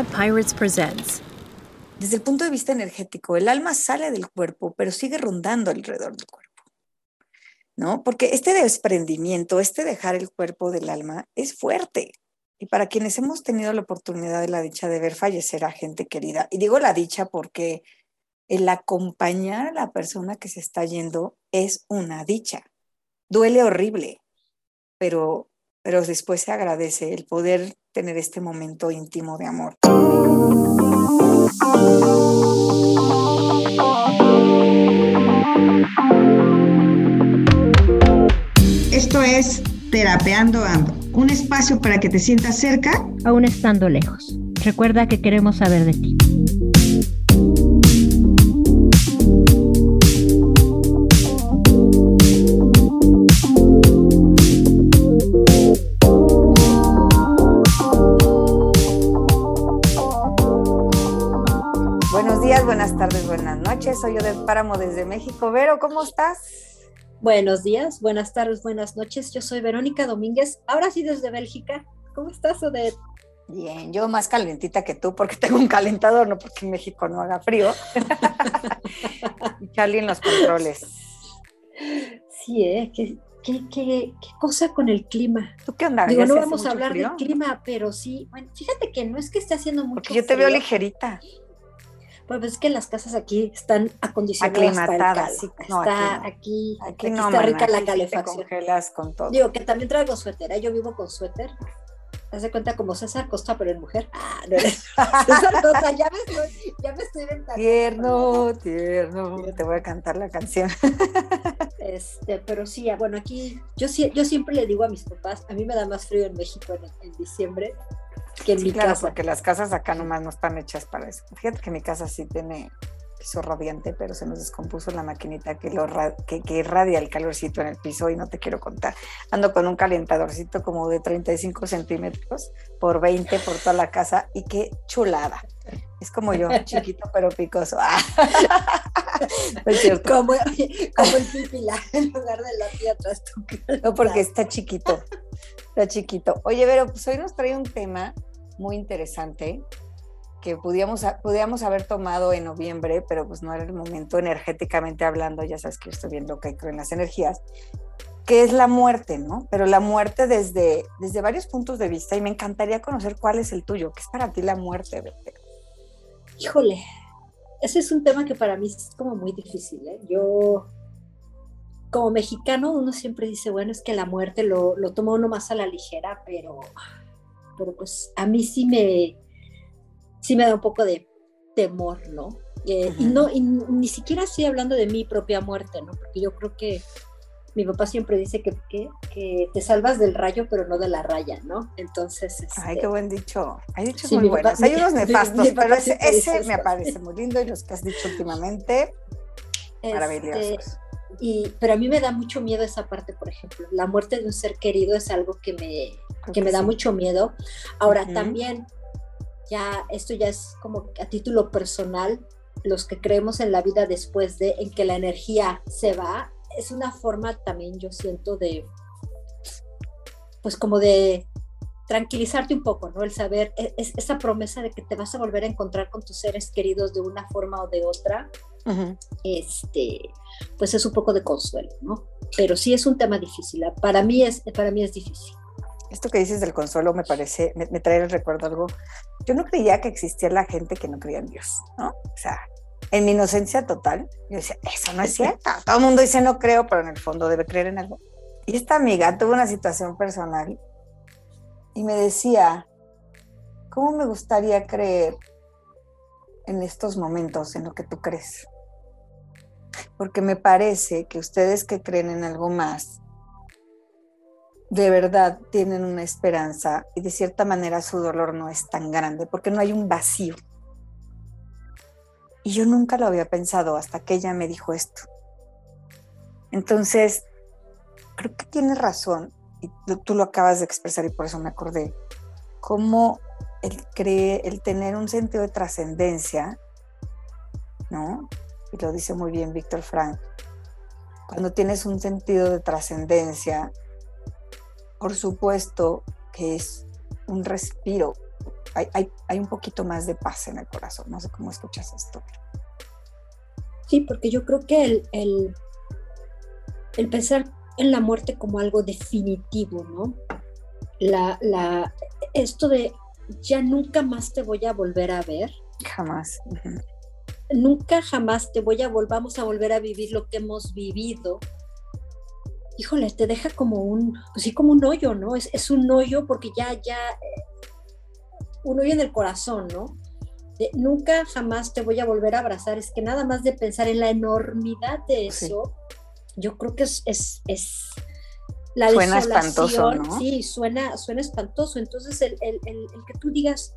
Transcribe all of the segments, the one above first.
Pirates presents. Desde el punto de vista energético, el alma sale del cuerpo, pero sigue rondando alrededor del cuerpo. ¿No? Porque este desprendimiento, este dejar el cuerpo del alma es fuerte. Y para quienes hemos tenido la oportunidad de la dicha de ver fallecer a gente querida, y digo la dicha porque el acompañar a la persona que se está yendo es una dicha. Duele horrible, pero, pero después se agradece el poder tener este momento íntimo de amor. Esto es Terapeando Ando, un espacio para que te sientas cerca, aún estando lejos. Recuerda que queremos saber de ti. Soy Odette Páramo desde México. Vero, ¿cómo estás? Buenos días, buenas tardes, buenas noches. Yo soy Verónica Domínguez, ahora sí desde Bélgica. ¿Cómo estás, Odette? Bien, yo más calentita que tú porque tengo un calentador, no porque en México no haga frío. y Charlie en los controles. Sí, ¿eh? ¿Qué, qué, qué, qué cosa con el clima? ¿Tú qué onda? Digo, ¿Ya no vamos a hablar frío? del clima, pero sí, bueno, fíjate que no es que esté haciendo mucho Porque yo te veo frío, Pues es que las casas aquí están acondicionadas para el calor. No, está aquí aquí, Aquí aquí no, está rica la sí te calefacción. congelas con todo. Digo que también traigo suéter, ¿eh? yo vivo con suéter. Haz de cuenta como César Costa, pero en mujer. Ah, no. César Costa, ya me estoy, ya me estoy ventaneando. Tierno, tierno. Te voy a cantar la canción. Este, pero sí, ah, bueno, aquí yo, sí- yo siempre le digo a mis papás, a mí me da más frío en México en, en diciembre que en Sí, mi claro, casa. porque las casas acá nomás no están hechas para eso. Fíjate que mi casa sí tiene piso radiante, pero se nos descompuso la maquinita que, lo que, que irradia el calorcito en el piso y no te quiero contar. Ando con un calentadorcito como de 35 centímetros por 20 por toda la casa y qué chulada. Es como yo, chiquito pero picoso. Como, como el pipila en lugar de la tía atrás No, porque está chiquito. Está chiquito. Oye, Vero, pues hoy nos trae un tema muy interesante que pudiéramos, pudiéramos haber tomado en noviembre, pero pues no era el momento energéticamente hablando. Ya sabes que yo estoy viendo que creo en las energías, que es la muerte, ¿no? Pero la muerte desde, desde varios puntos de vista y me encantaría conocer cuál es el tuyo. ¿Qué es para ti la muerte, Vero? Híjole, ese es un tema que para mí es como muy difícil. ¿eh? Yo, como mexicano, uno siempre dice, bueno, es que la muerte lo, lo toma uno más a la ligera, pero, pero pues a mí sí me, sí me da un poco de temor, ¿no? Eh, Y no, y ni siquiera estoy hablando de mi propia muerte, ¿no? Porque yo creo que mi papá siempre dice que, que, que te salvas del rayo, pero no de la raya, ¿no? Entonces, Ay, este, qué buen dicho. Hay dichos Sí, muy papá- buenos. Hay unos nefastos, mi pero ese, me parece muy lindo y los que has dicho últimamente, este, maravillosos. Y, pero a mí me da mucho miedo esa parte, por ejemplo. La muerte de un ser querido es algo que me, Creo que me da mucho miedo. Ahora, también, ya esto ya es como a título personal, los que creemos en la vida después de, en que la energía se va, es una forma también, yo siento, de, pues como de tranquilizarte un poco, ¿no? El saber, e- es, esa promesa de que te vas a volver a encontrar con tus seres queridos de una forma o de otra, Ujú. este, pues es un poco de consuelo, ¿no? Pero sí es un tema difícil. ¿ah? Para mí es, para mí es difícil. Esto que dices del consuelo me parece, me, me trae el recuerdo algo. Yo no creía que existía la gente que no creía en Dios, ¿no? O sea, en mi inocencia total, yo decía, eso no es cierto. Todo el mundo dice no creo, pero en el fondo debe creer en algo. Y esta amiga tuvo una situación personal y me decía, ¿cómo me gustaría creer en estos momentos en lo que tú crees? Porque me parece que ustedes que creen en algo más, de verdad tienen una esperanza y de cierta manera su dolor no es tan grande porque no hay un vacío. Y yo nunca lo había pensado hasta que ella me dijo esto. Entonces, creo que tienes razón y tú, lo acabas de expresar y por eso me acordé. Cómo el, cree, el tener un sentido de trascendencia, ¿no? Y lo dice muy bien Víctor Frank. Cuando tienes un sentido de trascendencia, por supuesto que es un respiro hay, hay, hay, un poquito más de paz en el corazón. No sé cómo escuchas esto. Sí, porque yo creo que el, el, el pensar en la muerte como algo definitivo, ¿no? La, la, esto de ya nunca más te voy a volver a ver. Jamás. Nunca jamás te voy a volvamos a volver a vivir lo que hemos vivido. Híjole, te deja como un, pues sí, como un hoyo, ¿no? Es, es un hoyo porque ya, ya, un hoyo en el corazón, ¿no? nunca jamás te voy a volver a abrazar. Es que nada más de pensar en la enormidad de eso, yo creo que es, es, es la suena espantoso, ¿no? Sí, suena, suena espantoso. Entonces, el, el, el, que tú digas,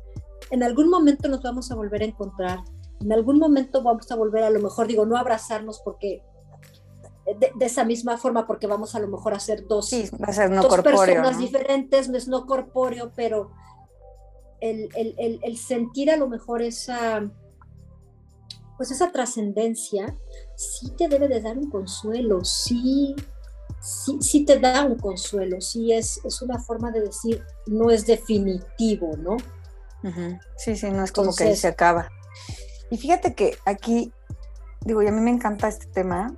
en algún momento nos vamos a volver a encontrar, en algún momento vamos a volver a lo mejor, digo, no abrazarnos porque de, esa misma forma, porque vamos a lo mejor a ser dos, sí, va a ser no dos corpóreo, personas ¿no? diferentes, no es no corpóreo, pero el, el, el, sentir a lo mejor esa, pues esa trascendencia, sí te debe de dar un consuelo, sí, sí, sí te da un consuelo, sí es, es una forma de decir, no es definitivo, ¿no? Uh -huh. Sí, sí, no es como Entonces, que ahí se acaba. Y fíjate que aquí, digo, y a mí me encanta este tema,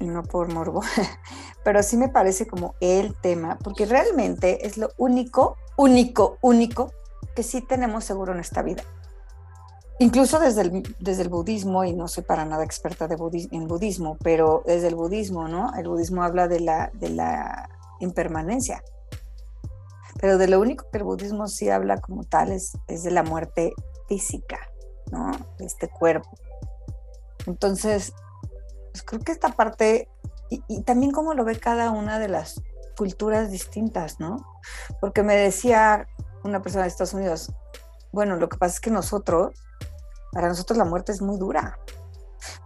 y no por morbo, pero sí me parece como el tema, porque realmente es lo único, único, único que sí tenemos seguro en esta vida. Incluso desde el, desde el budismo, y no soy para nada experta de en budismo, pero desde el budismo, ¿no? El budismo habla de la, de la impermanencia. Pero de lo único que el budismo sí habla como tal es, es de la muerte física, ¿no? De este cuerpo. Entonces, pues creo que esta parte, y, y también cómo lo ve cada una de las culturas distintas, ¿no? Porque me decía una persona de Estados Unidos, bueno, lo que pasa es que nosotros, para nosotros la muerte es muy dura,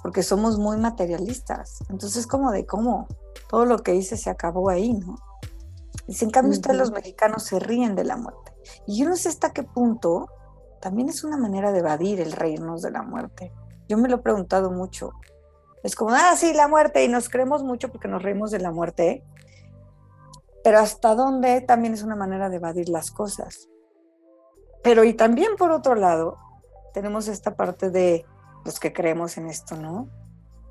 porque somos muy materialistas. Entonces, como de cómo todo lo que hice se acabó ahí, ¿no? Y si en cambio uh -huh. ustedes los mexicanos se ríen de la muerte. Y yo no sé hasta qué punto también es una manera de evadir el reírnos de la muerte. Yo me lo he preguntado mucho. Es como, ah, sí, la muerte, y nos creemos mucho porque nos reímos de la muerte, pero hasta dónde también es una manera de evadir las cosas. Pero y también por otro lado, tenemos esta parte de los que creemos en esto, ¿no?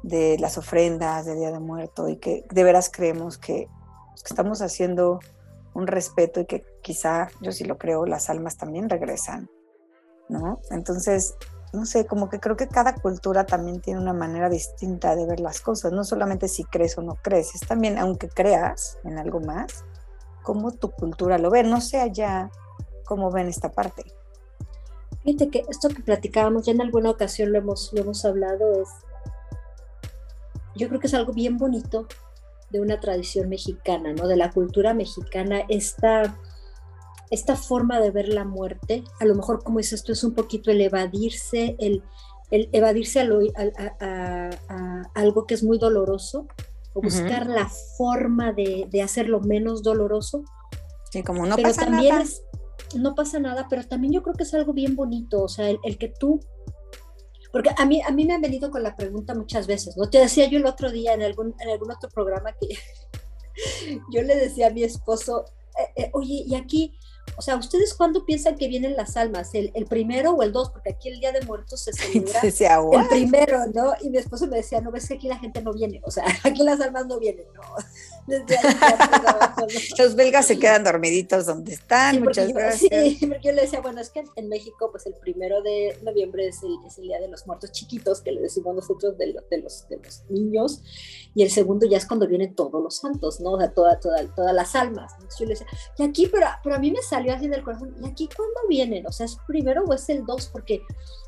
De las ofrendas, de Día de Muerto, y que de veras creemos que, que estamos haciendo un respeto y que quizá, yo sí lo creo, las almas también regresan, ¿no? Entonces, no sé, como que creo que cada cultura también tiene una manera distinta de ver las cosas, no solamente si crees o no crees, es también, aunque creas en algo más, cómo tu cultura lo ve, no sé allá cómo ven esta parte. Fíjate que esto que platicábamos, ya en alguna ocasión lo hemos, lo hemos hablado, es, yo creo que es algo bien bonito de una tradición mexicana, ¿no? De la cultura mexicana, esta esta forma de ver la muerte, a lo mejor como dices tú, es un poquito el evadirse, el, el evadirse a, lo, a, a, a, algo que es muy doloroso, o buscar uh -huh. la forma de, de, hacerlo menos doloroso. Sí, como no pero pasa también nada. Es, no pasa nada, pero también yo creo que es algo bien bonito, o sea, el, el, que tú, porque a mí, a mí me han venido con la pregunta muchas veces, ¿no? Te decía yo el otro día en algún, en algún otro programa que yo le decía a mi esposo, eh, eh, oye, y aquí o sea, ¿ustedes cuándo piensan que vienen las almas? ¿El, el primero o el dos? Porque aquí el Día de Muertos se celebra el primero, ¿no? Y mi esposo me decía, no ves que aquí la gente no viene, o sea, aquí las almas no vienen, ¿no? Los belgas se quedan dormiditos donde están, sí, muchas yo, gracias. Sí, porque yo le decía, bueno, es que en México, pues el primero de noviembre es el, es el Día de los Muertos Chiquitos, que le decimos nosotros de, lo, de, los, de los niños, y el segundo ya es cuando vienen todos los santos, ¿no? O sea, toda, toda, todas las almas. Entonces yo le decía, y aquí, pero, pero a mí me salió así del corazón, ¿y aquí cuándo vienen? O sea, ¿es primero o es el dos? Porque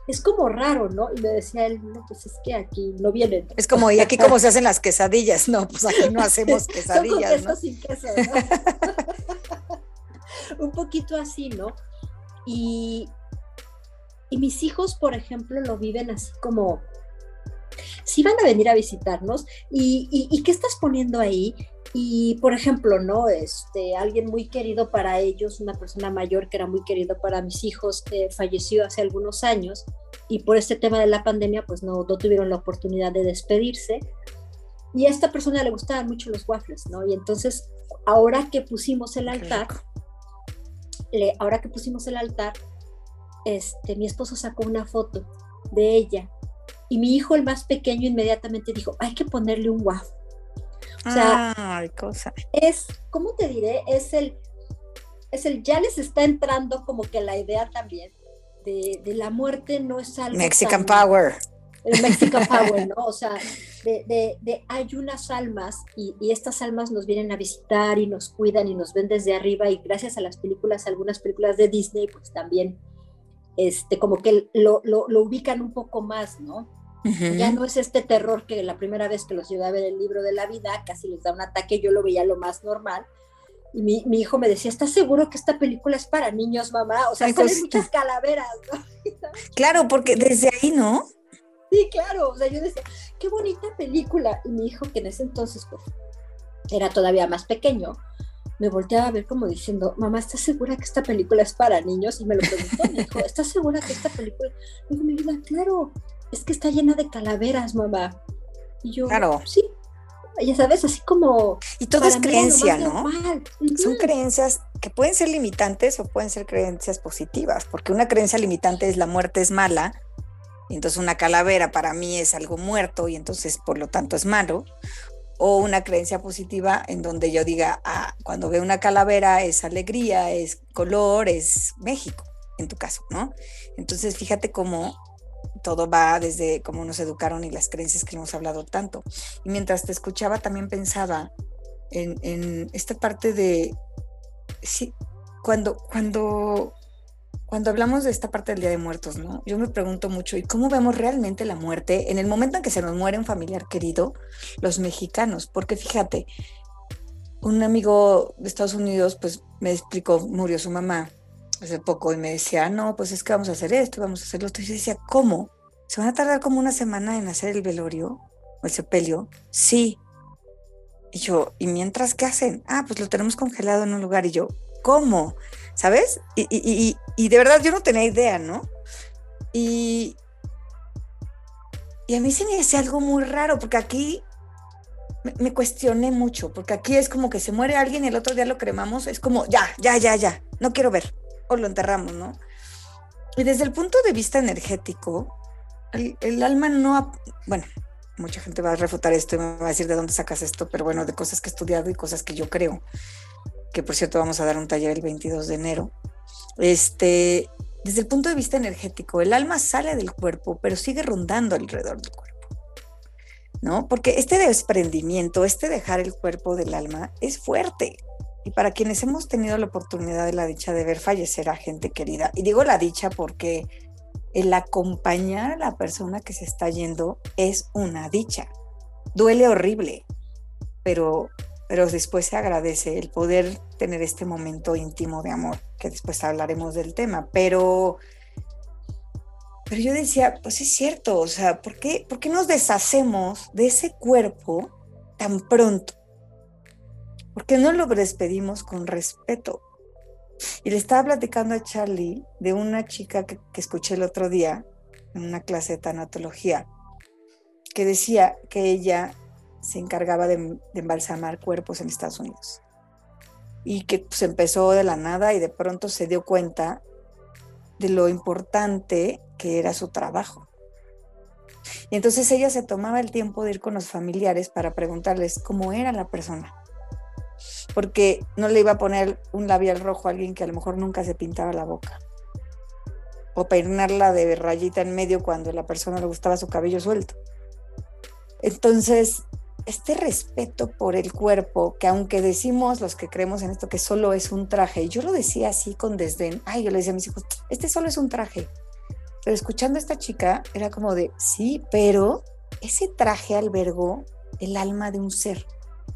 es como raro, ¿no? Y me decía él, no, pues es que aquí no vienen. Es como, ¿y aquí cómo se hacen las quesadillas? No, pues aquí no hacemos quesadillas, Son ¿no? sin queso, ¿no? Un poquito así, ¿no? Y, y mis hijos, por ejemplo, lo viven así como, si van a venir a visitarnos, ¿y, y, y qué estás poniendo ahí? Y, por ejemplo, ¿no? Este, alguien muy querido para ellos, una persona mayor que era muy querido para mis hijos, eh, falleció hace algunos años y por este tema de la pandemia, pues no, no tuvieron la oportunidad de despedirse. Y a esta persona le gustaban mucho los waffles, ¿no? Y entonces, ahora que pusimos el altar, le, ahora que pusimos el altar, este, mi esposo sacó una foto de ella y mi hijo, el más pequeño, inmediatamente dijo, hay que ponerle un guapo. O sea, Ay, cosa. es, ¿cómo te diré? Es el, es el, ya les está entrando como que la idea también de, de la muerte no es algo. Mexican tan- Power. el Mexican Power, ¿no? O sea, de, de- de hay unas almas y, y estas almas nos vienen a visitar y nos cuidan y nos ven desde arriba y gracias a las películas, algunas películas de Disney, pues también, este, como que lo, lo, lo ubican un poco más, ¿no? Ya no es este terror que la primera vez que los llevé a ver el libro de la vida, casi les da un ataque, yo lo veía lo más normal. Y mi, mi hijo me decía, ¿estás seguro que esta película es para niños, mamá? O sea, salen cosita. muchas calaveras, ¿no? Claro, porque desde ahí, ¿no? Sí, claro. O sea, yo decía, qué bonita película. Y mi hijo, que en ese entonces pues, era todavía más pequeño, me volteaba a ver como diciendo, mamá, ¿estás segura que esta película es para niños? Y me lo preguntó, me dijo, ¿estás segura que esta película? Digo, mi vida, claro, es que está llena de calaveras, mamá. Y yo, Claro. sí. Ya sabes, así como... Y todo es creencia, ¿no? normal. Son Ujú. creencias que pueden ser limitantes o pueden ser creencias positivas, porque una creencia limitante es la muerte es mala, y entonces una calavera para mí es algo muerto y entonces por lo tanto es malo, o una creencia positiva en donde yo diga, ah, cuando veo una calavera es alegría, es color, es México, en tu caso, ¿no? Entonces fíjate cómo todo va desde cómo nos educaron y las creencias que hemos hablado tanto. Y mientras te escuchaba también pensaba en, esta parte de, sí, cuando, cuando, cuando hablamos de esta parte del Día de Muertos, ¿no? Yo me pregunto mucho, ¿y cómo vemos realmente la muerte en el momento en que se nos muere un familiar querido, los mexicanos? Porque fíjate, un amigo de Estados Unidos, pues me explicó, murió su mamá hace poco y me decía, no, pues es que vamos a hacer esto, vamos a hacer lo otro. Y yo decía, ¿cómo? ¿Se van a tardar como una semana en hacer el velorio o el sepelio? Sí. Y yo, ¿y mientras qué hacen? Ah, pues lo tenemos congelado en un lugar. Y yo, ¿cómo? ¿Sabes? Y, y, y, y de verdad yo no tenía idea, ¿no? Y, y a mí se me hacía algo muy raro, porque aquí me, me cuestioné mucho, porque aquí es como que se muere alguien y el otro día lo cremamos, es como, ya, ya, ya, ya, no quiero ver, o lo enterramos, ¿no? Y desde el punto de vista energético, el, alma no, bueno, mucha gente va a refutar esto y me va a decir de dónde sacas esto, pero bueno, de cosas que he estudiado y cosas que yo creo, que por cierto vamos a dar un taller el 22 de enero. Este, desde el punto de vista energético, el alma sale del cuerpo, pero sigue rondando alrededor del cuerpo. ¿No? Porque este desprendimiento, este dejar el cuerpo del alma es fuerte. Y para quienes hemos tenido la oportunidad de la dicha de ver fallecer a gente querida, y digo la dicha porque el acompañar a la persona que se está yendo es una dicha. Duele horrible, pero, pero después se agradece el poder tener este momento íntimo de amor, que después hablaremos del tema. Pero, pero yo decía, pues es cierto, o sea, ¿por qué, ¿por qué nos deshacemos de ese cuerpo tan pronto? ¿Por qué no lo despedimos con respeto? Y le estaba platicando a Charlie de una chica que, escuché el otro día en una clase de tanatología, que decía que ella se encargaba de, embalsamar cuerpos en Estados Unidos y que pues, empezó de la nada y de pronto se dio cuenta de lo importante que era su trabajo. Y entonces ella se tomaba el tiempo de ir con los familiares para preguntarles cómo era la persona porque no le iba a poner un labial rojo a alguien que a lo mejor nunca se pintaba la boca. O peinarla de rayita en medio cuando a la persona le gustaba su cabello suelto. Entonces, este respeto por el cuerpo, que aunque decimos los que creemos en esto que solo es un traje, yo lo decía así con desdén, ay, yo le decía a mis hijos, este solo es un traje. Pero escuchando a esta chica, era como de, sí, pero ese traje albergó el alma de un ser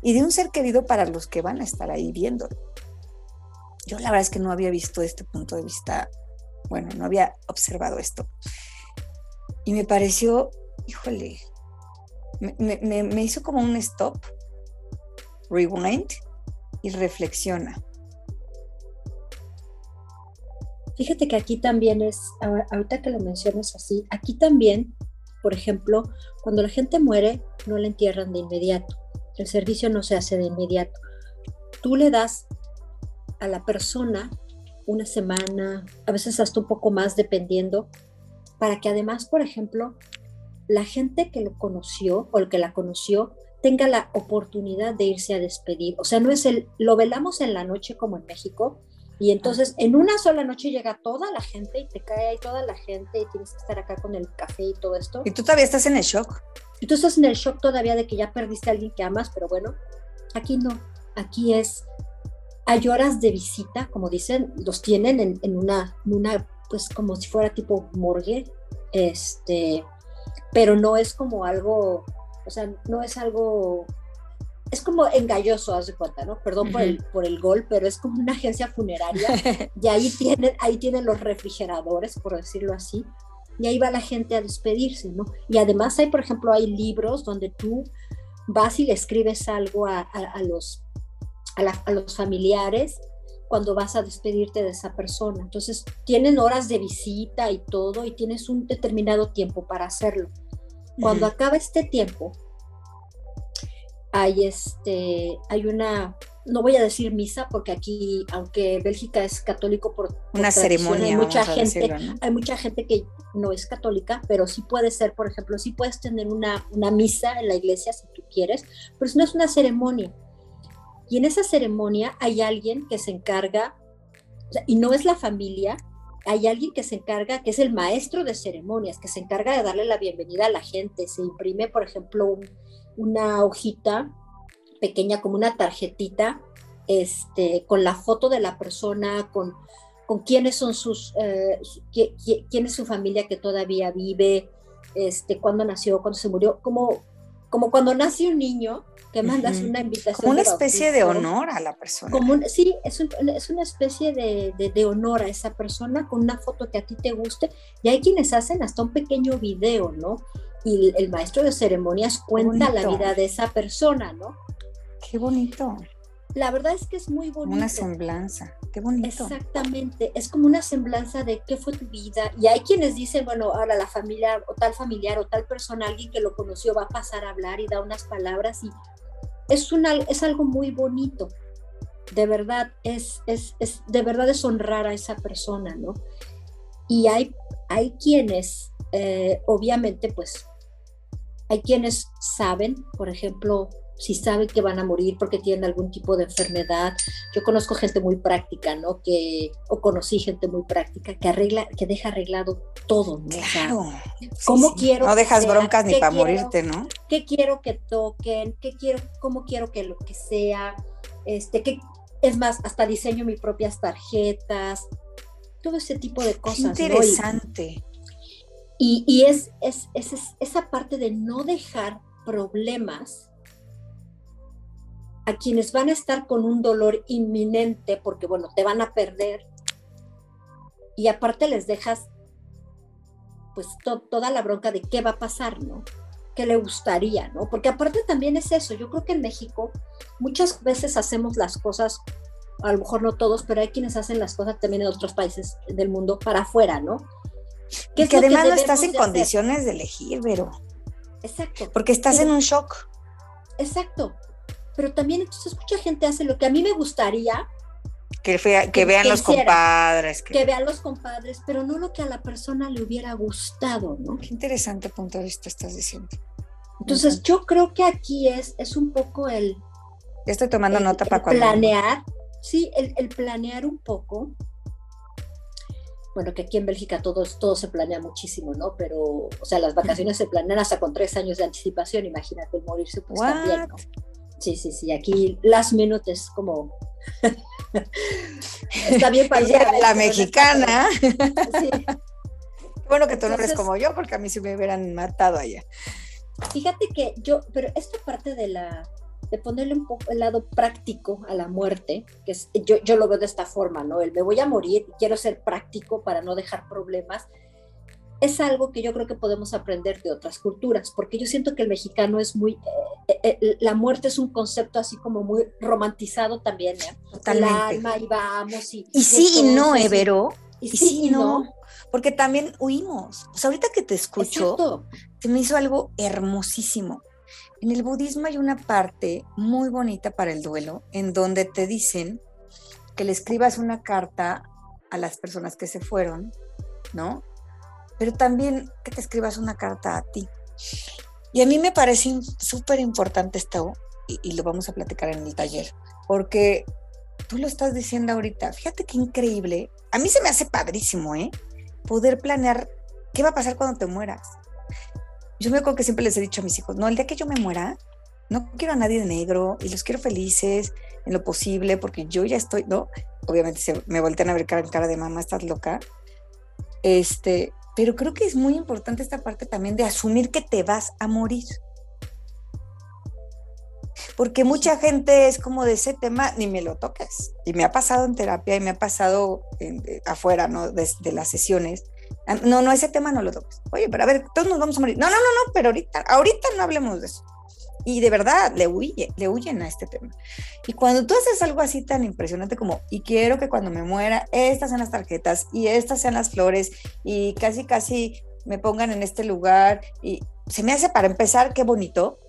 y de un ser querido para los que van a estar ahí viéndolo. Yo la verdad es que no había visto este punto de vista, bueno, no había observado esto. Y me pareció, híjole, me, me, hizo como un stop, rewind y reflexiona. Fíjate que aquí también es, ahorita que lo mencionas así, aquí también, por ejemplo, cuando la gente muere, no la entierran de inmediato el servicio no se hace de inmediato. Tú le das a la persona una semana, a veces hasta un poco más, dependiendo, para que además, por ejemplo, la gente que lo conoció o el que la conoció tenga la oportunidad de irse a despedir. O sea, no es el, lo velamos en la noche como en México, y entonces en una sola noche llega toda la gente y te cae ahí toda la gente y tienes que estar acá con el café y todo esto. Y tú todavía estás en el shock. Y tú estás en el shock todavía de que ya perdiste a alguien que amas, pero bueno, aquí no. Aquí es, hay horas de visita, como dicen, los tienen en, en una, en una, pues como si fuera tipo morgue, este, pero no es como algo, o sea, no es algo es como engalloso, haz de cuenta, ¿no? Perdón por, el, por el gol, pero es como una agencia funeraria y ahí tienen, ahí tienen los refrigeradores, por decirlo así, y ahí va la gente a despedirse, ¿no? Y además hay, por ejemplo, hay libros donde tú vas y le escribes algo a, los, a, los familiares cuando vas a despedirte de esa persona. Entonces, tienen horas de visita y todo, y tienes un determinado tiempo para hacerlo. Cuando acaba este tiempo, hay este hay una no voy a decir misa porque aquí aunque Bélgica es católico por, una ceremonia hay mucha gente hay mucha gente que no es católica pero sí puede ser por ejemplo sí puedes tener una, una misa en la iglesia si tú quieres pero no es una ceremonia y en esa ceremonia hay alguien que se encarga y no es la familia hay alguien que se encarga, que es el maestro de ceremonias, que se encarga de darle la bienvenida a la gente. Se imprime, por ejemplo, un, una hojita pequeña como una tarjetita este, con la foto de la persona, con, con quiénes son sus, eh, quién es su familia que todavía vive, este, cuándo nació, cuándo se murió, como, como cuando nace un niño, que mandas una invitación. Como una especie de honor a la persona. Como sí, es, es, una especie de, de, de, honor a esa persona con una foto que a ti te guste. Y hay quienes hacen hasta un pequeño video, ¿no? y el maestro de ceremonias cuenta la vida de esa persona, ¿no? Qué bonito. La verdad es que es muy bonito. Una semblanza, qué bonito. Exactamente, es como una semblanza de qué fue tu vida. Y hay quienes dicen, bueno, ahora la familia o tal familiar o tal persona, alguien que lo conoció va a pasar a hablar y da unas palabras y es, una, es algo muy bonito. De verdad, es, es, es, de verdad es honrar a esa persona, ¿no? Y hay, hay quienes, eh, obviamente, pues hay quienes saben, por ejemplo, si saben que van a morir porque tienen algún tipo de enfermedad. Yo conozco gente muy práctica, ¿no? Que, o conocí gente muy práctica que arregla, que deja arreglado todo, ¿no? Claro. ¿Cómo quiero? No dejas broncas ni para morirte, ¿no? ¿Qué quiero que toquen? ¿Qué quiero? ¿Cómo quiero que lo que sea? Este, que es más, hasta diseño mis propias tarjetas, todo ese tipo de cosas. Qué interesante. Y, es, es, esa parte de no dejar problemas a quienes van a estar con un dolor inminente porque, bueno, te van a perder. Y aparte les dejas pues toda la bronca de qué va a pasar, ¿no? ¿Qué le gustaría, ¿no? Porque aparte también es eso, yo creo que en México muchas veces hacemos las cosas, a lo mejor no todos, pero hay quienes hacen las cosas también en otros países del mundo para afuera, ¿no? Que, que además no estás en condiciones de elegir, pero. Exacto. Porque estás en un shock. Exacto. Pero también entonces mucha gente hace lo que a mí me gustaría. Que, que, vean los compadres. Que... vean los compadres, pero no lo que a la persona le hubiera gustado, ¿no? Qué interesante punto de vista estás diciendo. Entonces, yo creo que aquí es, es un poco el. estoy tomando nota para cuando. Planear, sí, el, el planear un poco bueno, que aquí en Bélgica todo, todo se planea muchísimo, ¿no? Pero, o sea, las vacaciones se planean hasta con tres años de anticipación, imagínate, morirse pues también, ¿no? Sí, sí, sí, aquí las minute es como... Está bien para la mexicana. Sí. Bueno que tú no eres como yo, porque a mí se me hubieran matado allá. Fíjate que yo, pero esta parte de la, de ponerle un poco el lado práctico a la muerte, que es, yo, yo lo veo de esta forma, ¿no? El me voy a morir, quiero ser práctico para no dejar problemas, es algo que yo creo que podemos aprender de otras culturas, porque yo siento que el mexicano es muy, eh, eh, eh, la muerte es un concepto así como muy romantizado también, ¿eh? Totalmente. El alma y vamos y... Y sí y no, Evero. Y, sí y no. Porque también huimos. O sea, ahorita que te escucho, se me hizo algo hermosísimo. En el budismo hay una parte muy bonita para el duelo en donde te dicen que le escribas una carta a las personas que se fueron, ¿no? Pero también que te escribas una carta a ti. Y a mí me parece súper importante esto, y, lo vamos a platicar en el taller, porque tú lo estás diciendo ahorita, fíjate qué increíble, a mí se me hace padrísimo, ¿eh? Poder planear qué va a pasar cuando te mueras. Yo me acuerdo que siempre les he dicho a mis hijos, no, el día que yo me muera, no quiero a nadie de negro y los quiero felices en lo posible porque yo ya estoy, ¿no? Obviamente se me voltean a ver cara cara de mamá, estás loca. Este, pero creo que es muy importante esta parte también de asumir que te vas a morir. Porque mucha gente es como de ese tema, ni me lo toques. Y me ha pasado en terapia y me ha pasado eh, afuera, ¿no? De, de, las sesiones. Ah, no, no, ese tema no lo toques. Oye, pero a ver, todos nos vamos a morir. No, no, no, no, pero ahorita, ahorita no hablemos de eso. Y de verdad, le, huye, le huyen a este tema. Y cuando tú haces algo así tan impresionante como, y quiero que cuando me muera, estas sean las tarjetas y estas sean las flores y casi, casi me pongan en este lugar, y se me hace para empezar, qué bonito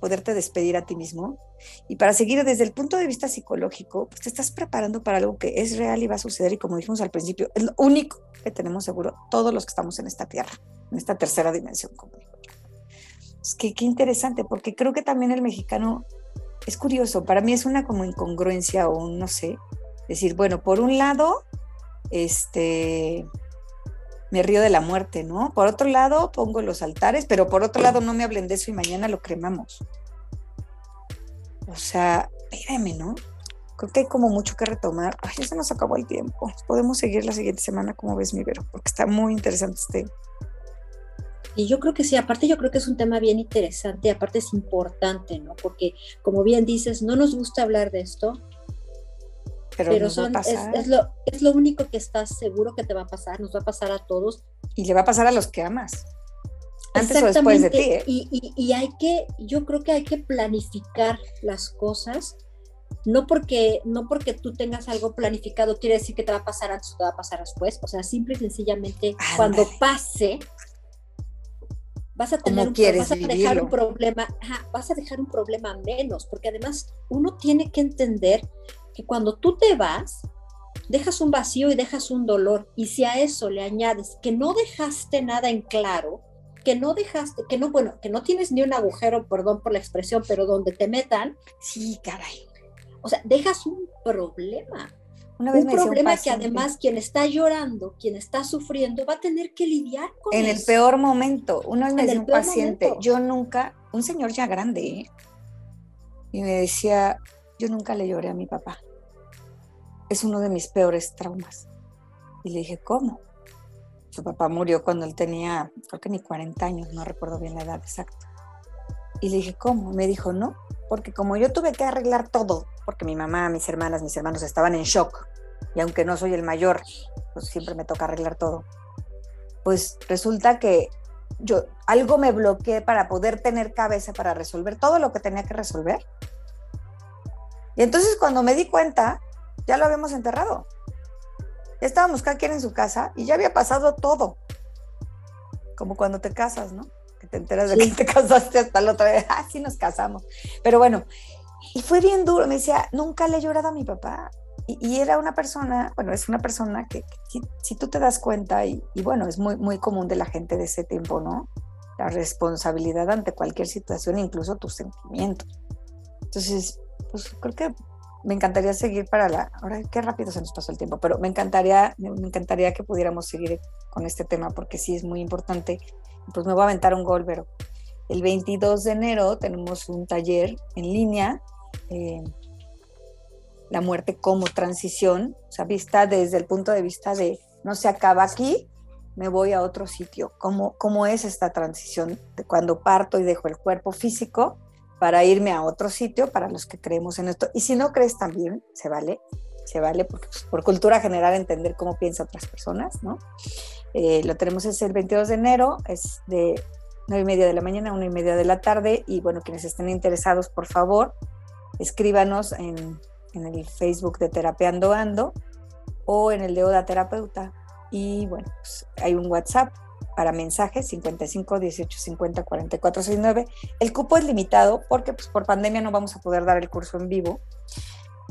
poderte despedir a ti mismo. Y para seguir desde el punto de vista psicológico, pues te estás preparando para algo que es real y va a suceder. Y como dijimos al principio, es lo único que tenemos seguro todos los que estamos en esta tierra, en esta tercera dimensión, yo. Es que qué interesante, porque creo que también el mexicano es curioso. Para mí es una como incongruencia o un, no sé, decir, bueno, por un lado, este, me río de la muerte, ¿no? Por otro lado, pongo los altares, pero por otro lado, no me hablen de eso y mañana lo cremamos. O sea, espérame, ¿no? Creo que hay como mucho que retomar. Ay, ya se nos acabó el tiempo. Podemos seguir la siguiente semana, como ves, mi Vero, porque está muy interesante este. Y yo creo que sí, aparte yo creo que es un tema bien interesante, aparte es importante, ¿no? Porque como bien dices, no nos gusta hablar de esto, pero, pero son, es, es, lo, es lo único que estás seguro que te va a pasar, nos va a pasar a todos. Y le va a pasar a los que amas. Antes o después de ti. ¿eh? Y, y, y, hay que, yo creo que hay que planificar las cosas. No porque, no porque tú tengas algo planificado quiere decir que te va a pasar antes o te va a pasar después. O sea, simple y sencillamente, Ándale. cuando pase, vas a tener un, vas a dejar un problema, ajá, vas a dejar un problema menos, porque además uno tiene que entender que cuando tú te vas, dejas un vacío y dejas un dolor. Y si a eso le añades que no dejaste nada en claro, que no dejaste, que no, bueno, que no tienes ni un agujero, perdón por la expresión, pero donde te metan, sí, caray. O sea, dejas un problema. Una vez un problema un que además quien está llorando, quien está sufriendo, va a tener que lidiar con En eso. el peor momento. Una vez me decía un paciente, momento. yo nunca, un señor ya grande, ¿eh? y me decía, yo nunca le lloré a mi papá. Es uno de mis peores traumas. Y le dije, ¿cómo? Su papá murió cuando él tenía, creo que ni 40 años, no recuerdo bien la edad exacta. Y le dije, ¿cómo? Me dijo, no, porque como yo tuve que arreglar todo, porque mi mamá, mis hermanas, mis hermanos estaban en shock, y aunque no soy el mayor, pues siempre me toca arreglar todo, pues resulta que yo algo me bloqueé para poder tener cabeza para resolver todo lo que tenía que resolver y entonces cuando me di cuenta, ya lo habíamos enterrado. Ya estábamos cada quien en su casa y ya había pasado todo. Como cuando te casas, ¿no? Que te enteras de sí. que te casaste hasta la otra vez. Ah, sí, nos casamos. Pero bueno, y fue bien duro. Me decía, nunca le he llorado a mi papá. Y, y era una persona, bueno, es una persona que, que si, si, tú te das cuenta, y, y bueno, es muy, muy común de la gente de ese tiempo, ¿no? La responsabilidad ante cualquier situación, incluso tus sentimientos. Entonces, pues creo que me encantaría seguir para la. Ahora, qué rápido se nos pasó el tiempo, pero me encantaría, me encantaría que pudiéramos seguir con este tema porque sí es muy importante. Pues me voy a aventar un gol, pero el 22 de enero tenemos un taller en línea, eh, la muerte como transición, o sea, vista desde el punto de vista de no se acaba aquí, me voy a otro sitio. ¿Cómo, cómo es esta transición de cuando parto y dejo el cuerpo físico? Para irme a otro sitio para los que creemos en esto. Y si no crees también, se vale, se vale porque, pues, por cultura general entender cómo piensan otras personas, ¿no? Eh, lo tenemos es el 22 de enero, es de 9 y media de la mañana a 1 y media de la tarde. Y bueno, quienes estén interesados, por favor, escríbanos en, en el Facebook de Terapeando Ando o en el de Oda Terapeuta. Y bueno, pues hay un WhatsApp para mensajes 55 18 50 44 69. El cupo es limitado porque pues, por pandemia no vamos a poder dar el curso en vivo,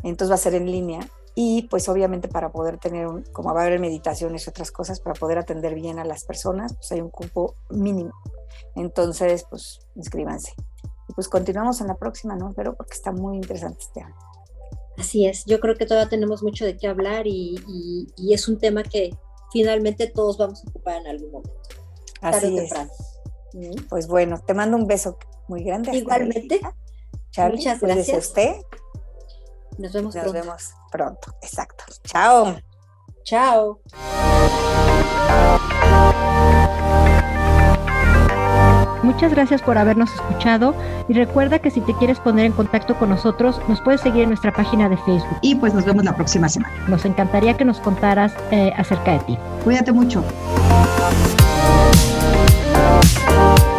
entonces va a ser en línea. y pues obviamente para poder tener, un, como va a haber meditaciones y otras cosas, para poder atender bien a las personas, pues hay un cupo mínimo. Entonces, pues inscríbanse. Y pues continuamos en la próxima, ¿no? Pero porque está muy interesante este año. Así es, yo creo que todavía tenemos mucho de qué hablar y, y, es un tema que finalmente todos vamos a ocupar en algún momento. Así es. Pues bueno, te mando un beso muy grande. Igualmente. Muchas gracias. a usted. Nos vemos Nos vemos pronto. Exacto. Chao. Chao. Muchas gracias por habernos escuchado y recuerda que si te quieres poner en contacto con nosotros, nos puedes seguir en nuestra página de Facebook. Y pues nos vemos la próxima semana. Nos encantaría que nos contaras eh, acerca de ti. Cuídate mucho. Oh,